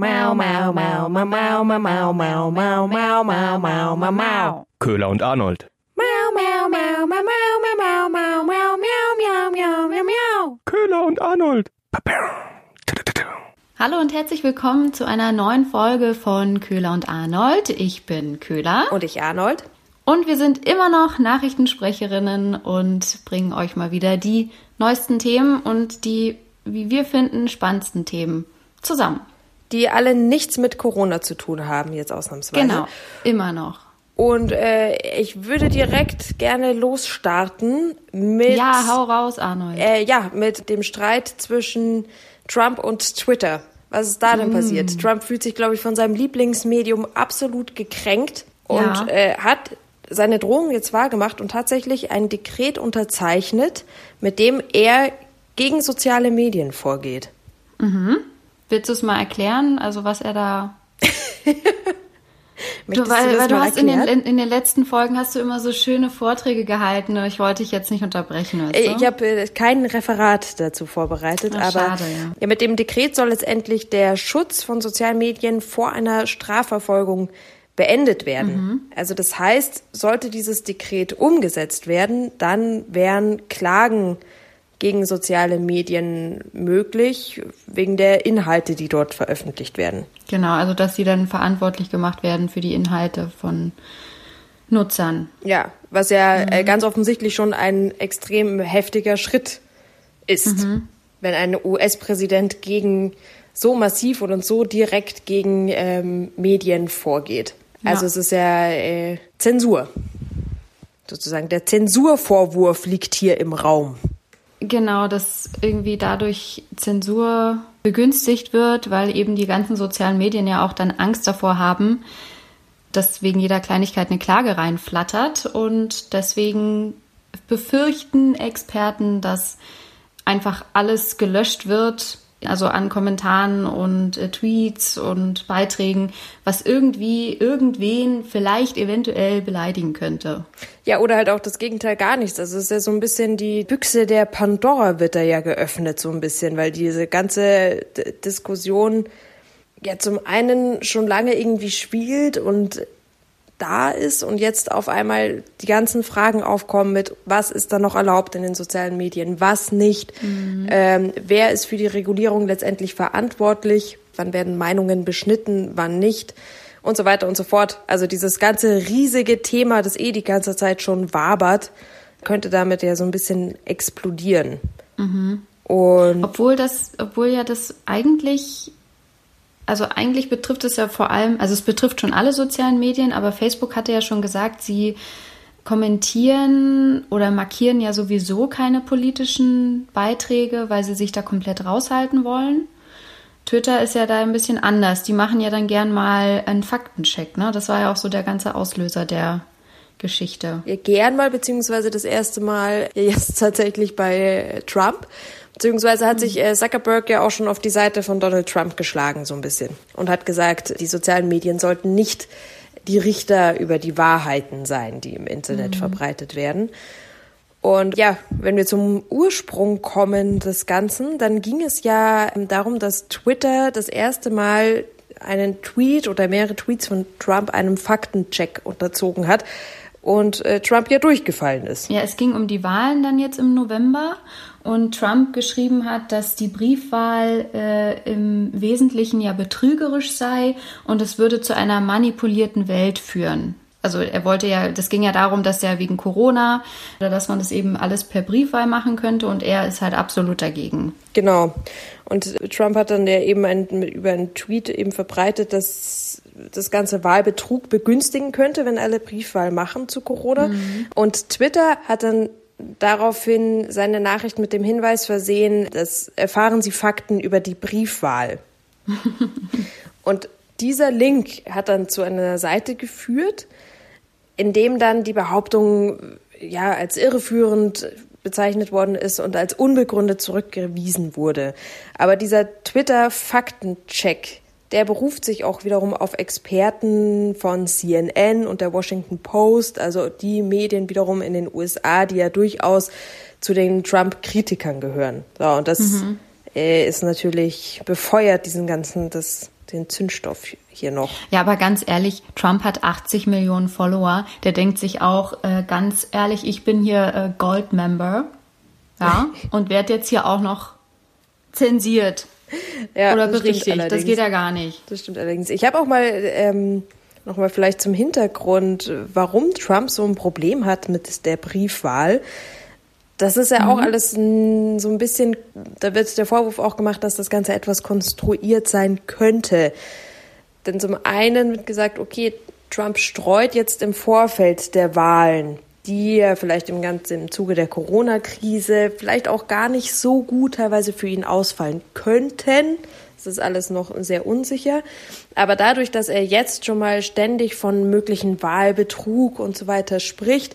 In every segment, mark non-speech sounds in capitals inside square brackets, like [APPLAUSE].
Mau, mau, mau, mau, mau, mau, mau, mau, mau, mau, mau, mau, mau, mau. Köhler und Arnold. Mau, mau, mau, mau, mau, mau, mau, mau, mau, miau, miau, miau, miau, miau. Köhler und Arnold. Hallo und herzlich willkommen zu einer neuen Folge von Köhler und Arnold. Ich bin Köhler Und ich Arnold. und wir sind immer noch Nachrichtensprecherinnen und bringen euch mal wieder die neuesten Themen und die, wie wir finden, spannendsten Themen zusammen. Die alle nichts mit Corona zu tun haben, jetzt ausnahmsweise. Genau, immer noch. Und äh, ich würde direkt gerne losstarten mit, Ja, hau raus, Arnold. äh, ja, mit dem Streit zwischen Trump und Twitter. Was ist da Mm. denn passiert? Trump fühlt sich, glaube ich, von seinem Lieblingsmedium absolut gekränkt und Ja. äh, hat seine Drohung jetzt wahrgemacht und tatsächlich ein Dekret unterzeichnet, mit dem er gegen soziale Medien vorgeht. Willst du es mal erklären, also was er da [LAUGHS] Du, weil, weil du hast in den, in, den letzten Folgen hast du immer so schöne Vorträge gehalten. Ich wollte dich jetzt nicht unterbrechen. Weißt du? Äh, Ich habe äh, kein Referat dazu vorbereitet, Ach, aber schade, ja. mit dem Dekret soll letztendlich der Schutz von sozialen Medien vor einer Strafverfolgung beendet werden. Mhm. Also das heißt, sollte dieses Dekret umgesetzt werden, dann wären Klagen gegen soziale Medien möglich, wegen der Inhalte, die dort veröffentlicht werden. Genau, also dass sie dann verantwortlich gemacht werden für die Inhalte von Nutzern. Ja, was ja Mhm. äh, ganz offensichtlich schon ein extrem heftiger Schritt ist, Mhm. wenn ein US-Präsident gegen so massiv und so direkt gegen ähm, Medien vorgeht. Ja. Also es ist ja äh, Zensur. Sozusagen der Zensurvorwurf liegt hier im Raum. Genau, dass irgendwie dadurch Zensur begünstigt wird, weil eben die ganzen sozialen Medien ja auch dann Angst davor haben, dass wegen jeder Kleinigkeit eine Klage reinflattert. Und deswegen befürchten Experten, dass einfach alles gelöscht wird, also an Kommentaren und äh, Tweets und Beiträgen, was irgendwie irgendwen vielleicht eventuell beleidigen könnte. Ja, oder halt auch das Gegenteil gar nichts. Also es ist ja so ein bisschen die Büchse der Pandora wird da ja geöffnet, so ein bisschen, weil diese ganze D Diskussion ja zum einen schon lange irgendwie spielt und da ist und jetzt auf einmal die ganzen Fragen aufkommen mit, was ist da noch erlaubt in den sozialen Medien, was nicht, ähm, wer ist für die Regulierung letztendlich verantwortlich, wann werden Meinungen beschnitten, wann nicht? Und so weiter und so fort. Also dieses ganze riesige Thema, das eh die ganze Zeit schon wabert, könnte damit ja so ein bisschen explodieren. Und Obwohl das, obwohl ja das eigentlich, also eigentlich betrifft es ja vor allem, also es betrifft schon alle sozialen Medien, aber Facebook hatte ja schon gesagt, sie kommentieren oder markieren ja sowieso keine politischen Beiträge, weil sie sich da komplett raushalten wollen. Twitter ist ja da ein bisschen anders. Die machen ja dann gern mal einen Faktencheck, ne? Das war ja auch so der ganze Auslöser der Geschichte. Ja, gern mal, beziehungsweise das erste Mal jetzt tatsächlich bei Trump. Beziehungsweise hat sich äh, Zuckerberg ja auch schon auf die Seite von Donald Trump geschlagen, so ein bisschen. Und hat gesagt, die sozialen Medien sollten nicht die Richter über die Wahrheiten sein, die im Internet verbreitet werden. Und ja, wenn wir zum Ursprung kommen des Ganzen, dann ging es ja ähm, darum, dass Twitter das erste Mal einen Tweet oder mehrere Tweets von Trump einem Faktencheck unterzogen hat und äh, Trump ja durchgefallen ist. Ja, es ging um die Wahlen dann jetzt im November und Trump geschrieben hat, dass die Briefwahl äh, im Wesentlichen ja betrügerisch sei und es würde zu einer manipulierten Welt führen. Also er wollte ja, das ging ja darum, dass er wegen Corona oder dass man das eben alles per Briefwahl machen könnte und er ist halt absolut dagegen. Genau. Und Trump hat dann ja eben ein, über einen Tweet eben verbreitet, dass das ganze Wahlbetrug begünstigen könnte, wenn alle Briefwahl machen zu Corona. Und Twitter hat dann daraufhin seine Nachricht mit dem Hinweis versehen, dass erfahren Sie Fakten über die Briefwahl. [LAUGHS] Und dieser Link hat dann zu einer Seite geführt, in dem dann die Behauptung ja als irreführend bezeichnet worden ist und als unbegründet zurückgewiesen wurde. Aber dieser Twitter-Faktencheck, der beruft sich auch wiederum auf Experten von CNN und der Washington Post, also die Medien wiederum in den USA, die ja durchaus zu den Trump-Kritikern gehören. So, und das äh, ist natürlich befeuert diesen ganzen, das den Zündstoff hier noch. Ja, aber ganz ehrlich, Trump hat 80 Millionen Follower. Der denkt sich auch, äh, ganz ehrlich, ich bin hier äh, Gold-Member. Ja, [LAUGHS] und werde jetzt hier auch noch zensiert ja, oder berichtigt. Das geht ja gar nicht. Das stimmt allerdings. Ich habe auch mal ähm, nochmal vielleicht zum Hintergrund, warum Trump so ein Problem hat mit der Briefwahl. Das ist ja mhm. auch alles so ein bisschen, da wird der Vorwurf auch gemacht, dass das Ganze etwas konstruiert sein könnte. Denn zum einen wird gesagt, okay, Trump streut jetzt im Vorfeld der Wahlen, die vielleicht im ganzen im Zuge der Corona-Krise vielleicht auch gar nicht so gut teilweise für ihn ausfallen könnten. Das ist alles noch sehr unsicher. Aber dadurch, dass er jetzt schon mal ständig von möglichen Wahlbetrug und so weiter spricht,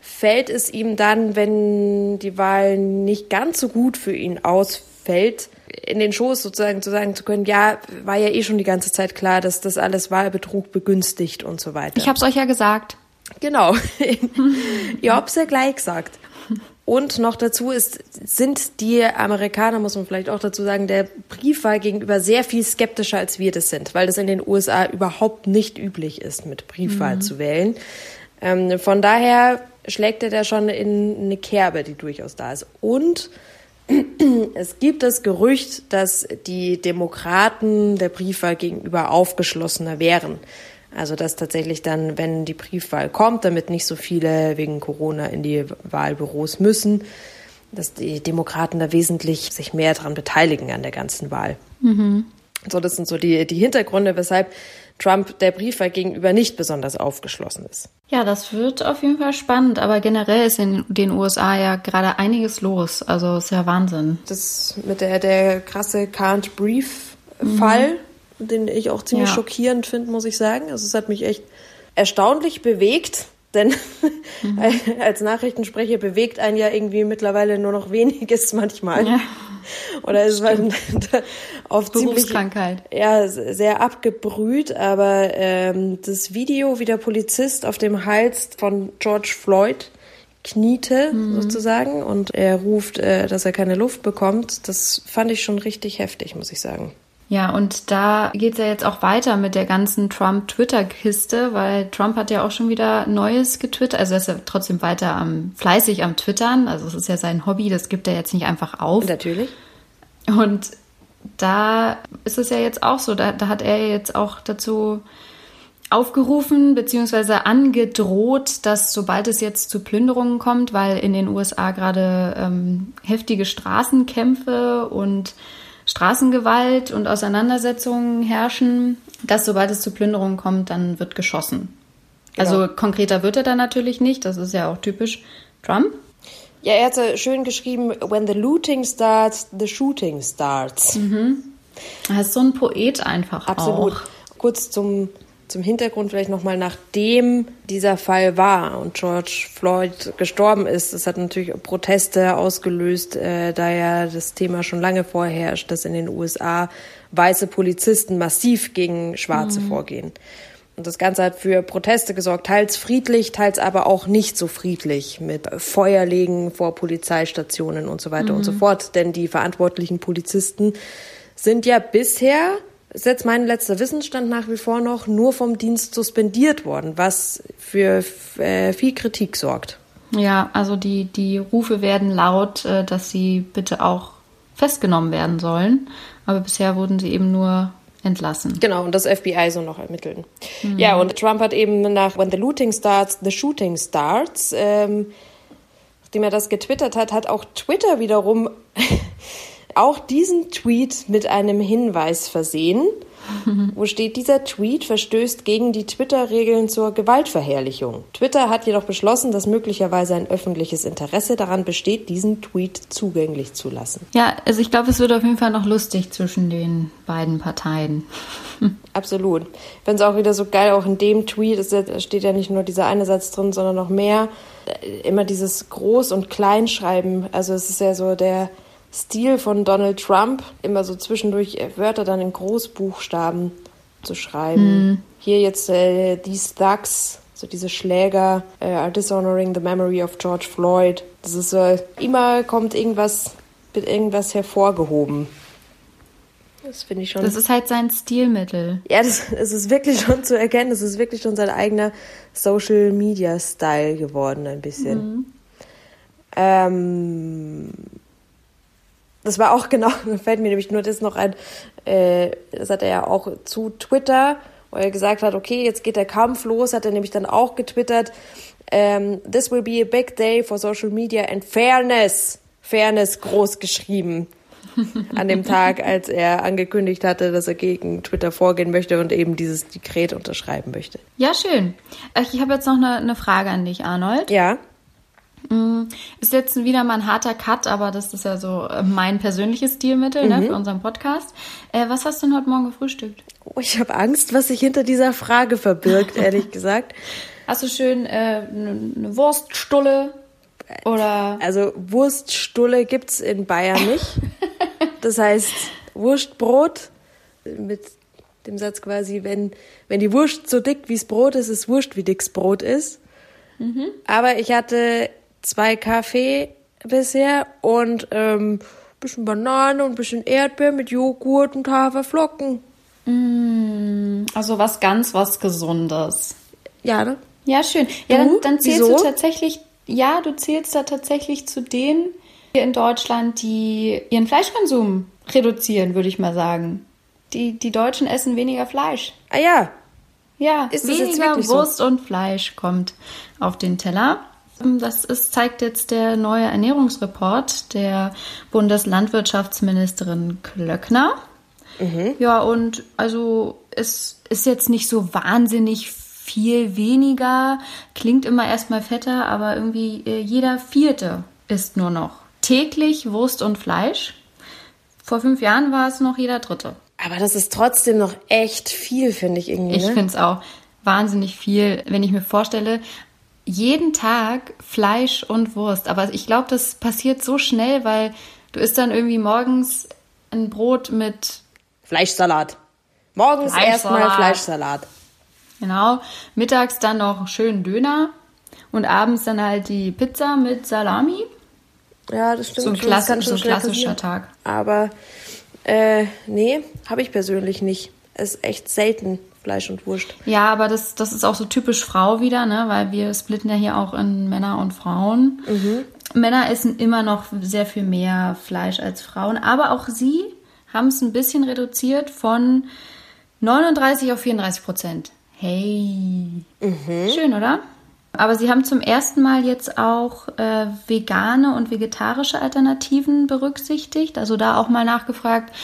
fällt es ihm dann, wenn die Wahl nicht ganz so gut für ihn ausfällt, in den Schoß sozusagen zu sagen zu können, ja, war ja eh schon die ganze Zeit klar, dass das alles Wahlbetrug begünstigt und so weiter. Ich habe es euch ja gesagt. Genau. [LAUGHS] Ihr habt's ja gleich gesagt. Und noch dazu ist, sind die Amerikaner, muss man vielleicht auch dazu sagen, der Briefwahl gegenüber sehr viel skeptischer, als wir das sind, weil das in den USA überhaupt nicht üblich ist, mit Briefwahl mhm. zu wählen. Ähm, von daher schlägt er da schon in eine Kerbe, die durchaus da ist. Und [CLEARS THROAT] es gibt das Gerücht, dass die Demokraten der Briefwahl gegenüber aufgeschlossener wären. Also dass tatsächlich dann, wenn die Briefwahl kommt, damit nicht so viele wegen Corona in die Wahlbüros müssen, dass die Demokraten da wesentlich sich mehr daran beteiligen an der ganzen Wahl. Mhm. So, das sind so die, die Hintergründe, weshalb Trump der Briefwahl gegenüber nicht besonders aufgeschlossen ist. Ja, das wird auf jeden Fall spannend, aber generell ist in den USA ja gerade einiges los. Also ist ja Wahnsinn. Das mit der, der krasse Can't Brief-Fall, mhm. Den ich auch ziemlich ja. schockierend finde, muss ich sagen. Also es hat mich echt erstaunlich bewegt. Denn mhm. [LAUGHS] als Nachrichtensprecher bewegt einen ja irgendwie mittlerweile nur noch weniges manchmal. Ja. Oder es war [LAUGHS] oft Berufskrankheit. Ziemlich, ja, sehr abgebrüht, aber ähm, das Video, wie der Polizist auf dem Hals von George Floyd kniete mhm. sozusagen und er ruft, äh, dass er keine Luft bekommt, das fand ich schon richtig heftig, muss ich sagen. Ja, und da geht es ja jetzt auch weiter mit der ganzen Trump-Twitter-Kiste, weil Trump hat ja auch schon wieder Neues getwittert. Also er ist ja trotzdem weiter am, fleißig am Twittern. Also es ist ja sein Hobby, das gibt er jetzt nicht einfach auf. Natürlich. Und da ist es ja jetzt auch so, da, da hat er jetzt auch dazu aufgerufen bzw. angedroht, dass sobald es jetzt zu Plünderungen kommt, weil in den USA gerade ähm, heftige Straßenkämpfe und Straßengewalt und Auseinandersetzungen herrschen, dass sobald es zu Plünderungen kommt, dann wird geschossen. Genau. Also konkreter wird er dann natürlich nicht, das ist ja auch typisch Trump. Ja, er hat so schön geschrieben, when the looting starts, the shooting starts. Mhm. Er ist so ein Poet einfach Absolut. Auch. Kurz zum zum Hintergrund vielleicht nochmal, nachdem dieser Fall war und George Floyd gestorben ist, das hat natürlich Proteste ausgelöst, äh, da ja das Thema schon lange vorherrscht, dass in den USA weiße Polizisten massiv gegen Schwarze mhm. vorgehen. Und das Ganze hat für Proteste gesorgt, teils friedlich, teils aber auch nicht so friedlich, mit Feuerlegen vor Polizeistationen und so weiter mhm. und so fort. Denn die verantwortlichen Polizisten sind ja bisher ist jetzt mein letzter Wissensstand nach wie vor noch nur vom Dienst suspendiert worden, was für äh, viel Kritik sorgt. Ja, also die, die Rufe werden laut, äh, dass sie bitte auch festgenommen werden sollen. Aber bisher wurden sie eben nur entlassen. Genau, und das FBI soll noch ermitteln. Mhm. Ja, und Trump hat eben nach When the looting starts, the shooting starts, ähm, nachdem er das getwittert hat, hat auch Twitter wiederum auch diesen Tweet mit einem Hinweis versehen, [LAUGHS] wo steht, dieser Tweet verstößt gegen die Twitter-Regeln zur Gewaltverherrlichung. Twitter hat jedoch beschlossen, dass möglicherweise ein öffentliches Interesse daran besteht, diesen Tweet zugänglich zu lassen. Ja, also ich glaube, es wird auf jeden Fall noch lustig zwischen den beiden Parteien. [LAUGHS] Absolut. Ich finde es auch wieder so geil, auch in dem Tweet ist, steht ja nicht nur dieser eine Satz drin, sondern noch mehr. Äh, immer dieses Groß- und Kleinschreiben. Also es ist ja so der Stil von Donald Trump, immer so zwischendurch Wörter dann in Großbuchstaben zu schreiben. Mm. Hier jetzt äh, these thugs, so diese Schläger, äh, are dishonoring the memory of George Floyd. Das ist so, immer kommt irgendwas, wird irgendwas hervorgehoben. Das finde ich schon. Das ist halt sein Stilmittel. Ja, das, es ist wirklich schon zu erkennen. Es ist wirklich schon sein eigener Social Media Style geworden, ein bisschen. Mhm. Ähm, das war auch [LAUGHS] genau, fällt mir nämlich nur das noch ein, äh, das hat er ja auch zu Twitter, wo er gesagt hat, okay, jetzt geht der Kampf los, hat er nämlich dann auch getwittert, ähm, this will be a big day for social media and fairness. Fairness groß geschrieben an dem Tag, [LAUGHS] als er angekündigt hatte, dass er gegen Twitter vorgehen möchte und eben dieses Dekret unterschreiben möchte. Ja, schön. Ich habe jetzt noch eine, eine Frage an dich, Arnold. Ja. Mm, ist jetzt wieder mal ein harter Cut, aber das ist ja so äh, mein persönliches Stilmittel ne, mhm. ne, für unseren Podcast. Äh, was hast du denn heute Morgen gefrühstückt? Oh, ich habe Angst, was sich hinter dieser Frage verbirgt, [LAUGHS] ehrlich gesagt. Hast du schön äh, eine ne Wurststulle oder? Also Wurststulle gibt's in Bayern nicht. [LAUGHS] Das heißt Wurstbrot mit dem Satz quasi, wenn, wenn die Wurst so dick wie's Brot ist, ist Wurst wie dick's Brot ist. Mhm. Aber ich hatte zwei Kaffee bisher und ähm, bisschen Banane und bisschen Erdbeer mit Joghurt und Haferflocken. Mm, also was ganz was Gesundes. Ja, ne? Ja, schön. Ja, dann, dann, zählst Wieso? du tatsächlich, ja, du zählst da tatsächlich zu denen hier in Deutschland, die ihren Fleischkonsum reduzieren, würde ich mal sagen. Die, die Deutschen essen weniger Fleisch. Ah ja. Ja, ist weniger Wurst so? und Fleisch kommt auf den Teller. Das ist, zeigt jetzt der neue Ernährungsreport der Bundeslandwirtschaftsministerin Klöckner. Mhm. Ja, und also es ist jetzt nicht so wahnsinnig viel weniger, klingt immer erstmal fetter, aber irgendwie äh, jeder Vierte isst nur noch täglich Wurst und Fleisch. Vor fünf Jahren war es noch jeder Dritte. Aber das ist trotzdem noch echt viel, finde ich irgendwie. Ich ne? finde es auch wahnsinnig viel, wenn ich mir vorstelle, jeden Tag Fleisch und Wurst. Aber ich glaube, das passiert so schnell, weil du isst dann irgendwie morgens ein Brot mit Fleischsalat. Morgens erstmal Fleischsalat. Genau. Mittags dann noch schön Döner und abends dann halt die Pizza mit Salami. Ja, das stimmt. So ein, Klass so ein klassischer Tag. Aber äh, nee, habe ich persönlich nicht. Es ist echt selten Fleisch und Wurst. Ja, aber das, das ist auch so typisch Frau wieder, ne? weil wir splitten ja hier auch in Männer und Frauen. Mhm. Männer essen immer noch sehr viel mehr Fleisch als Frauen, aber auch sie haben es ein bisschen reduziert von 39 auf 34 Prozent. Hey. Mhm. Schön, oder? Aber sie haben zum ersten Mal jetzt auch äh, vegane und vegetarische Alternativen berücksichtigt. Also da auch mal nachgefragt,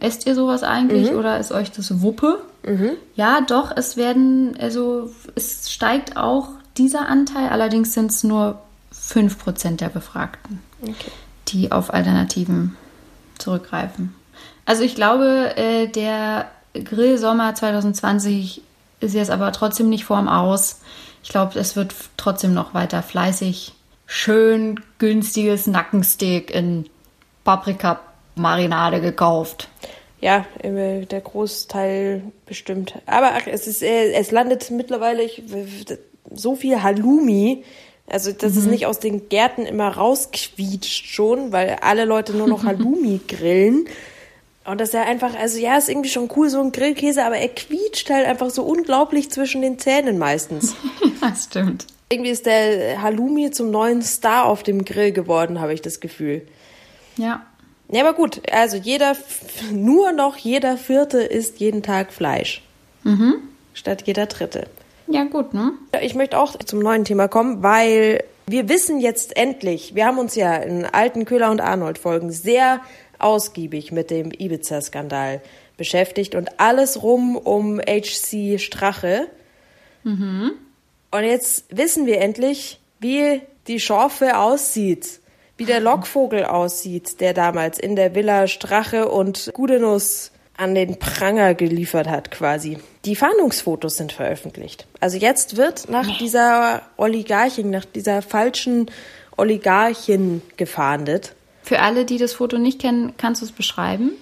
esst ihr sowas eigentlich mhm. oder ist euch das Wuppe? Mhm. Ja, doch, es werden, also es steigt auch dieser Anteil, allerdings sind es nur 5% der Befragten, okay. die auf Alternativen zurückgreifen. Also ich glaube, äh, der Grillsommer 2020 ist jetzt aber trotzdem nicht vorm Aus. Ich glaube, es wird trotzdem noch weiter fleißig schön günstiges Nackensteak in Paprika-Marinade gekauft. Ja, der Großteil bestimmt. Aber ach, es ist, äh, es landet mittlerweile so viel Halloumi, also dass mhm. es nicht aus den Gärten immer rausquietscht schon, weil alle Leute nur noch [LAUGHS] Halloumi grillen. Und das ist ja einfach, also ja, ist irgendwie schon cool, so ein Grillkäse, aber er quietscht halt einfach so unglaublich zwischen den Zähnen meistens. [LAUGHS] das stimmt. Irgendwie ist der Halloumi zum neuen Star auf dem Grill geworden, habe ich das Gefühl. Ja. Ja, aber gut, also jeder, nur noch jeder Vierte isst jeden Tag Fleisch. Mhm. Statt jeder Dritte. Ja, gut, ne? Ich möchte auch zum neuen Thema kommen, weil wir wissen jetzt endlich, wir haben uns ja in alten Köhler und Arnold Folgen sehr ausgiebig mit dem Ibiza-Skandal beschäftigt und alles rum um HC Strache. Mhm. Und jetzt wissen wir endlich, wie die Schorfe aussieht, wie der Lockvogel aussieht, der damals in der Villa Strache und Gudenus an den Pranger geliefert hat, quasi. Die Fahndungsfotos sind veröffentlicht. Also jetzt wird nach dieser Oligarchin, nach dieser falschen Oligarchin gefahndet. Für alle, die das Foto nicht kennen, kannst du es beschreiben?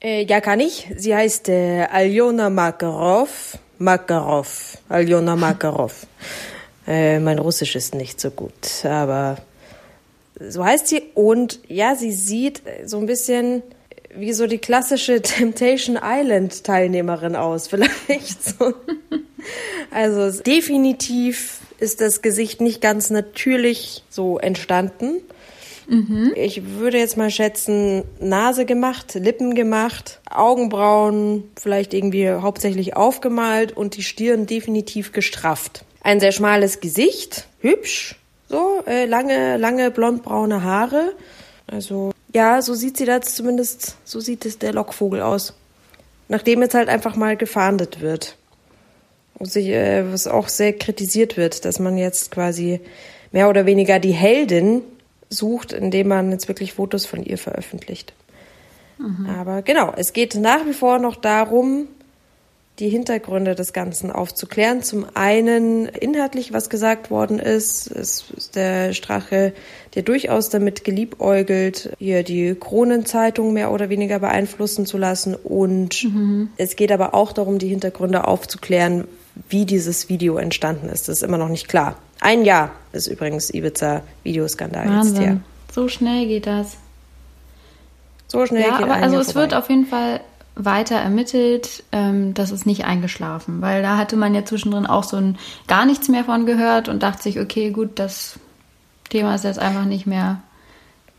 Äh, ja, kann ich. Sie heißt äh, Aljona Makarov. Makarov. Aljona Makarov. äh, mein Russisch ist nicht so gut, aber so heißt sie. Und ja, sie sieht so ein bisschen wie so die klassische [LAUGHS] Temptation Island Teilnehmerin aus, [LAUGHS] vielleicht so. Also definitiv ist das Gesicht nicht ganz natürlich so entstanden. Mhm. Ich würde jetzt mal schätzen, Nase gemacht, Lippen gemacht, Augenbrauen vielleicht irgendwie hauptsächlich aufgemalt und die Stirn definitiv gestrafft. Ein sehr schmales Gesicht, hübsch, so äh, lange, lange blondbraune Haare. Also ja, so sieht sie das zumindest, so sieht es der Lockvogel aus. Nachdem jetzt halt einfach mal gefahndet wird. Was, ich, äh, was auch sehr kritisiert wird, dass man jetzt quasi mehr oder weniger die Heldin sucht, indem man jetzt wirklich Fotos von ihr veröffentlicht. Mhm. Aber genau, es geht nach wie vor noch darum, die Hintergründe des Ganzen aufzuklären. Zum einen inhaltlich, was gesagt worden ist, ist der Strache, der durchaus damit geliebäugelt, hier die Kronenzeitung mehr oder weniger beeinflussen zu lassen. Und mhm. es geht aber auch darum, die Hintergründe aufzuklären, wie dieses Video entstanden ist. Das ist immer noch nicht klar. Ein Jahr ist übrigens Ibiza-Videoskandal jetzt her. So schnell geht das. So schnell ja, geht aber also Jahr es vorbei. wird auf jeden Fall weiter ermittelt, ähm, das ist nicht eingeschlafen, weil da hatte man ja zwischendrin auch so ein gar nichts mehr von gehört und dachte sich, okay, gut, das Thema ist jetzt einfach nicht mehr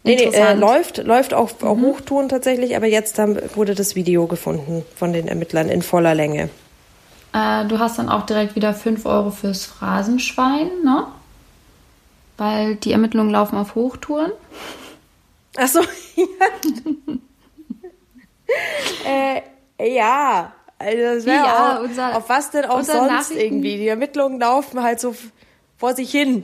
Nee, nee, äh, läuft, läuft auf, auf Hochtouren tatsächlich, aber jetzt haben, wurde das Video gefunden von den Ermittlern in voller Länge. Äh, du hast dann auch direkt wieder 5 Euro fürs Phrasenschwein, ne? Weil die Ermittlungen laufen auf Hochtouren. Ach so, [LAUGHS] ja. [LAUGHS] äh, ja, also das wäre Ja, auch, unser- auf was denn auch sonst irgendwie. Die Ermittlungen laufen halt so vor sich hin.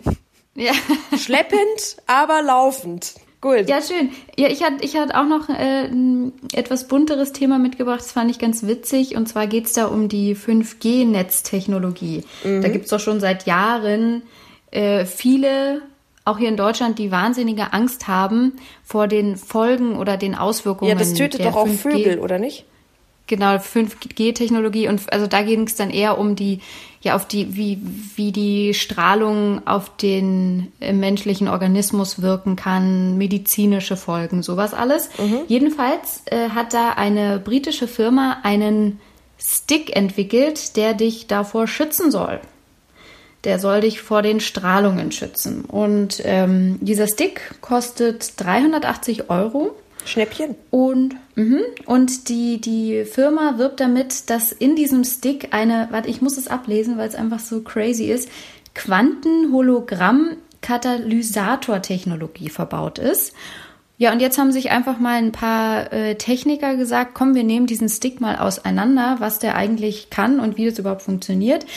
Ja. [LAUGHS] Schleppend, aber laufend. Gut. Ja, schön. Ja, ich hatte ich hatte auch noch äh, ein etwas bunteres Thema mitgebracht, das fand ich ganz witzig. Und zwar geht's da um die 5G-Netztechnologie. Da gibt's doch schon seit Jahren äh, viele, auch hier in Deutschland, die wahnsinnige Angst haben vor den Folgen oder den Auswirkungen. ja, das tötet der doch auch 5G Vögel, oder nicht? Genau, 5G-Technologie und also da ging es dann eher um die, ja, auf die, wie, wie die Strahlung auf den äh, menschlichen Organismus wirken kann, medizinische Folgen, sowas alles. Jedenfalls äh, hat da eine britische Firma einen Stick entwickelt, der dich davor schützen soll. Der soll dich vor den Strahlungen schützen. Und ähm, dieser Stick kostet 380 Euro. Schnäppchen. Und, mhm, und die, die Firma wirbt damit, dass in diesem Stick eine, warte, ich muss es ablesen, weil es einfach so crazy ist, Quantenhologramm-Katalysator-Technologie verbaut ist. Ja, und jetzt haben sich einfach mal ein paar äh, Techniker gesagt, komm, wir nehmen diesen Stick mal auseinander, was der eigentlich kann und wie das überhaupt funktioniert.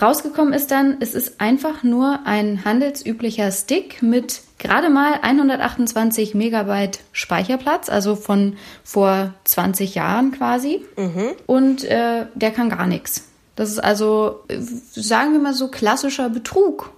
Rausgekommen ist dann, es ist einfach nur ein handelsüblicher Stick mit gerade mal 128 Megabyte Speicherplatz, also von vor 20 Jahren quasi. Und äh, der kann gar nichts. Das ist also, äh, sagen wir mal so, klassischer Betrug.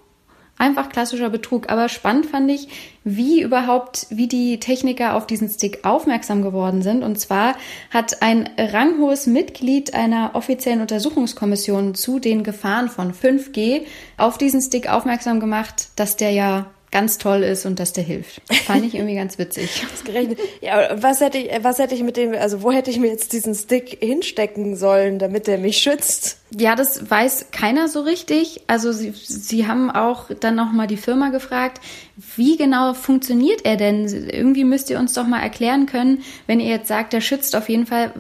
Einfach klassischer Betrug. Aber spannend fand ich, wie überhaupt, wie die Techniker auf diesen Stick aufmerksam geworden sind. Und zwar hat ein ranghohes Mitglied einer offiziellen Untersuchungskommission zu den Gefahren von 5G auf diesen Stick aufmerksam gemacht, dass der ja ganz toll ist und dass der hilft. Fand ich irgendwie ganz witzig. [LAUGHS] Ja, aber was hätte ich, was hätte ich mit dem, also wo hätte ich mir jetzt diesen Stick hinstecken sollen, damit der mich schützt? Ja, das weiß keiner so richtig. Also sie, sie haben auch dann nochmal die Firma gefragt, wie genau funktioniert er denn? Irgendwie müsst ihr uns doch mal erklären können, wenn ihr jetzt sagt, der schützt auf jeden Fall,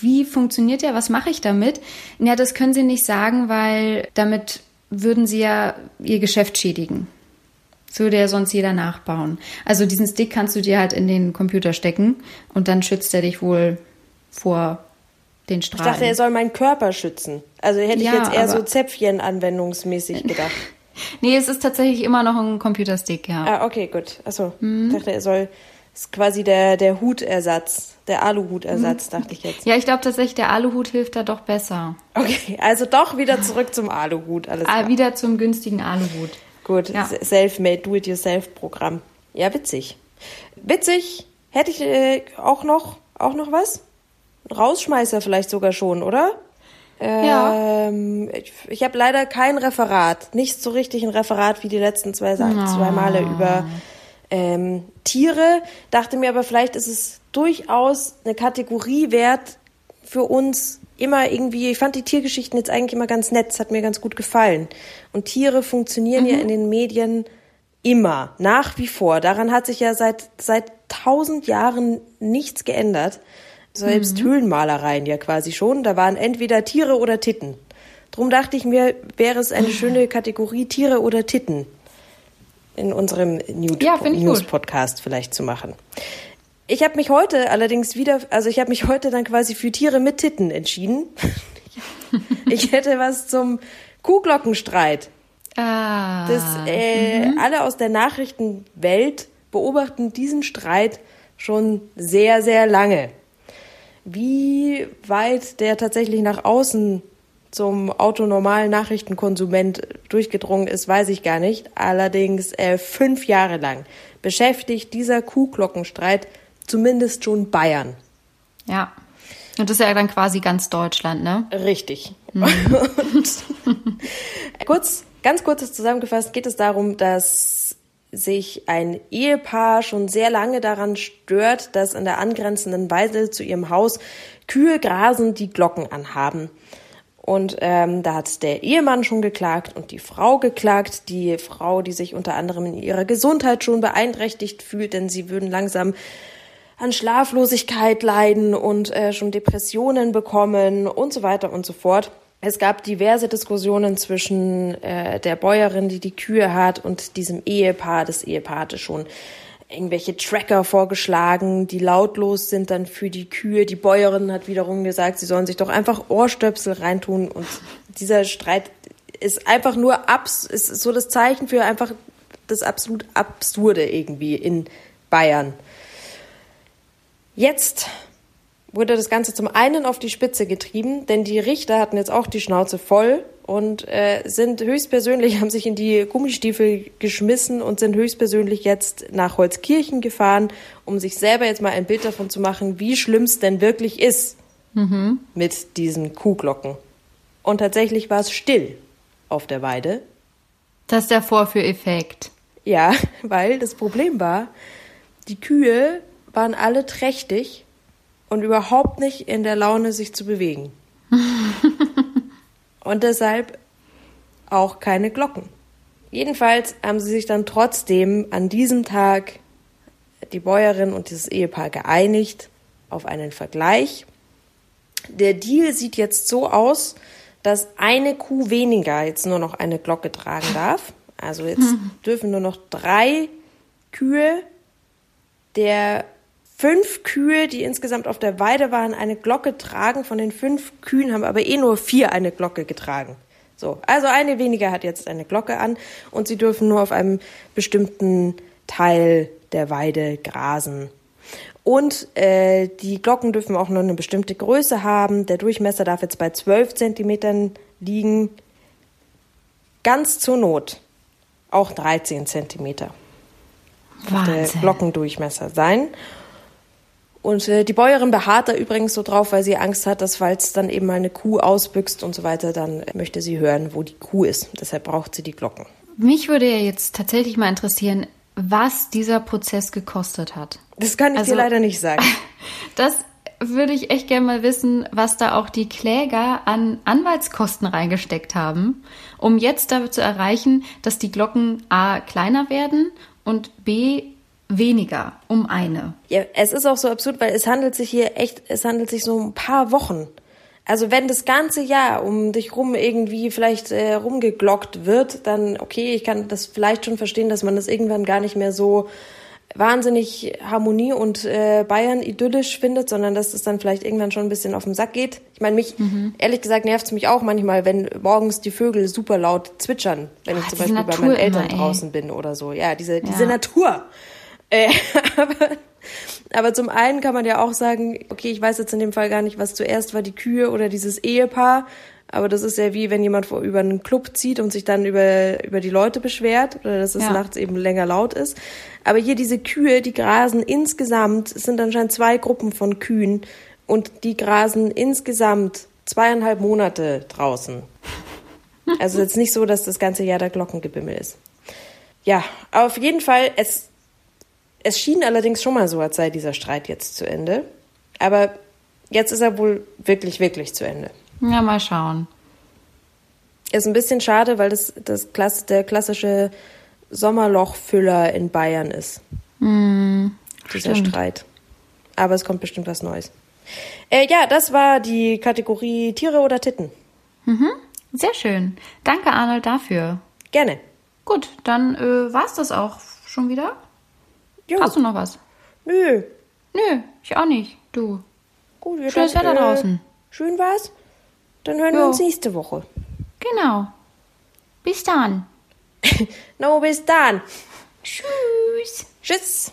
wie funktioniert er? Was mache ich damit? Ja, das können sie nicht sagen, weil damit würden sie ja ihr Geschäft schädigen. Das würde ja sonst jeder nachbauen. Also diesen Stick kannst du dir halt in den Computer stecken und dann schützt er dich wohl vor den Ich Strahlen. dachte, er soll meinen Körper schützen. Also hätte ich Ja, jetzt eher so Zäpfchen-anwendungsmäßig gedacht. [LAUGHS] Nee, es ist tatsächlich immer noch ein Computerstick, ja. ah, okay, gut. Achso. Ich dachte, er soll, ist quasi der, der Hutersatz, der Aluhutersatz, dachte ich jetzt. Ja, ich glaube tatsächlich, der Aluhut hilft da doch besser. Okay, also doch wieder zurück zum Aluhut, alles Ah, klar. wieder zum günstigen Aluhut. Gut, Ja. Self-Made, Do-it-yourself-Programm. Ja, witzig. Witzig. Hätte ich äh, auch noch, auch noch was? Rausschmeißer vielleicht sogar schon, oder? Ja. Ähm, ich ich habe leider kein Referat. Nicht so richtig ein Referat wie die letzten zwei, Sa zwei Male über ähm, Tiere, dachte mir aber, vielleicht ist es durchaus eine Kategorie wert für uns immer irgendwie, ich fand die Tiergeschichten jetzt eigentlich immer ganz nett, es hat mir ganz gut gefallen. Und Tiere funktionieren mhm. ja in den Medien immer, nach wie vor. Daran hat sich ja seit, seit tausend Jahren nichts geändert. Selbst mhm. Höhlenmalereien ja quasi schon. Da waren entweder Tiere oder Titten. Drum dachte ich mir, wäre es eine schöne Kategorie Tiere oder Titten in unserem News-Podcast ja, vielleicht zu machen. Ich habe mich heute allerdings wieder, also ich habe mich heute dann quasi für Tiere mit Titten entschieden. [LAUGHS] ich hätte was zum Kuhglockenstreit. Ah. Das, äh, mhm. Alle aus der Nachrichtenwelt beobachten diesen Streit schon sehr, sehr lange. Wie weit der tatsächlich nach außen zum autonormalen Nachrichtenkonsument durchgedrungen ist, weiß ich gar nicht. Allerdings äh, fünf Jahre lang beschäftigt dieser Kuhglockenstreit zumindest schon Bayern. Ja. Und das ist ja dann quasi ganz Deutschland, ne? Richtig. Mhm. Und [LAUGHS] kurz, ganz kurzes zusammengefasst geht es darum, dass sich ein Ehepaar schon sehr lange daran stört, dass an der angrenzenden Weise zu ihrem Haus Kühe grasen, die Glocken anhaben. Und ähm, da hat der Ehemann schon geklagt und die Frau geklagt. Die Frau, die sich unter anderem in ihrer Gesundheit schon beeinträchtigt fühlt, denn sie würden langsam an Schlaflosigkeit leiden und äh, schon Depressionen bekommen und so weiter und so fort. Es gab diverse Diskussionen zwischen äh, der Bäuerin, die die Kühe hat, und diesem Ehepaar. Das Ehepaar hatte schon irgendwelche Tracker vorgeschlagen, die lautlos sind dann für die Kühe. Die Bäuerin hat wiederum gesagt, sie sollen sich doch einfach Ohrstöpsel reintun. Und dieser Streit ist einfach nur abs, ist so das Zeichen für einfach das absolut Absurde irgendwie in Bayern. Jetzt wurde das Ganze zum einen auf die Spitze getrieben, denn die Richter hatten jetzt auch die Schnauze voll und äh, sind höchstpersönlich, [LAUGHS] haben sich in die Gummistiefel geschmissen und sind höchstpersönlich jetzt nach Holzkirchen gefahren, um sich selber jetzt mal ein Bild davon zu machen, wie schlimm es denn wirklich ist mhm. mit diesen Kuhglocken. Und tatsächlich war es still auf der Weide. Das ist der Vorführeffekt. Ja, [LAUGHS] weil das Problem war, die Kühe waren alle trächtig und überhaupt nicht in der Laune, sich zu bewegen. [LAUGHS] und deshalb auch keine Glocken. Jedenfalls haben sie sich dann trotzdem an diesem Tag die Bäuerin und dieses Ehepaar geeinigt auf einen Vergleich. Der Deal sieht jetzt so aus, dass eine Kuh weniger jetzt nur noch eine Glocke tragen darf. Also jetzt [LAUGHS] dürfen nur noch drei Kühe der fünf Kühe, die insgesamt auf der Weide waren, eine Glocke tragen. Von den fünf Kühen haben aber eh nur vier eine Glocke getragen. So, also eine weniger hat jetzt eine Glocke an und sie dürfen nur auf einem bestimmten Teil der Weide grasen. Und äh, die Glocken dürfen auch nur eine bestimmte Größe haben. Der Durchmesser darf jetzt bei 12 Zentimetern liegen. Ganz zur Not auch 13 Zentimeter. Wahnsinn. Der Glockendurchmesser sein. Und äh, die Bäuerin beharrt da übrigens so drauf, weil sie Angst hat, dass falls dann eben mal eine Kuh ausbüchst und so weiter, dann möchte sie hören, wo die Kuh ist. Deshalb braucht sie die Glocken. Mich würde ja jetzt tatsächlich mal interessieren, was dieser Prozess gekostet hat. Das kann ich also, dir leider nicht sagen. [LAUGHS] Das würde ich echt gerne mal wissen, was da auch die Kläger an Anwaltskosten reingesteckt haben, um jetzt damit zu erreichen, dass die Glocken A kleiner werden und B weniger um eine. Ja, es ist auch so absurd, weil es handelt sich hier echt, es handelt sich so um ein paar Wochen. Also wenn das ganze Jahr um dich rum irgendwie vielleicht äh, rumgeglockt wird, dann okay, ich kann das vielleicht schon verstehen, dass man das irgendwann gar nicht mehr so wahnsinnig Harmonie und äh, Bayern idyllisch findet, sondern dass es dann vielleicht irgendwann schon ein bisschen auf den Sack geht. Ich meine, mich, mhm. ehrlich gesagt, nervt es mich auch manchmal, wenn morgens die Vögel super laut zwitschern, wenn Ach, ich zum Beispiel Natur bei meinen Eltern immer, draußen bin oder so. Ja, diese, ja. diese Natur. Äh, [LAUGHS] aber, aber zum einen kann man ja auch sagen, okay, ich weiß jetzt in dem Fall gar nicht, was zuerst war, die Kühe oder dieses Ehepaar. Aber das ist ja wie, wenn jemand vor, über einen Club zieht und sich dann über, über die Leute beschwert oder dass es ja. nachts eben länger laut ist. Aber hier diese Kühe, die grasen insgesamt, es sind anscheinend zwei Gruppen von Kühen und die grasen insgesamt zweieinhalb Monate draußen. Also jetzt nicht so, dass das ganze Jahr der Glockengebimmel ist. Ja, auf jeden Fall, es Es schien allerdings schon mal so, als sei dieser Streit jetzt zu Ende. Aber jetzt ist er wohl wirklich, wirklich zu Ende. Ja, mal schauen. Ist ein bisschen schade, weil das, das Klass, der klassische Sommerlochfüller in Bayern ist. Mm, dieser stimmt. Streit. Aber es kommt bestimmt was Neues. Äh, ja, das war die Kategorie Tiere oder Titten. Sehr schön. Danke, Arnold, dafür. Gerne. Gut, dann äh, war's das auch schon wieder. Jo. Hast du noch was? Nö. Nö, ich auch nicht. Du. Gut, ja, Schönes Wetter draußen. Schön war's. Dann hören wir Jo. uns nächste Woche. Genau. Bis dann. [LAUGHS] No, bis dann. Tschüss. Tschüss.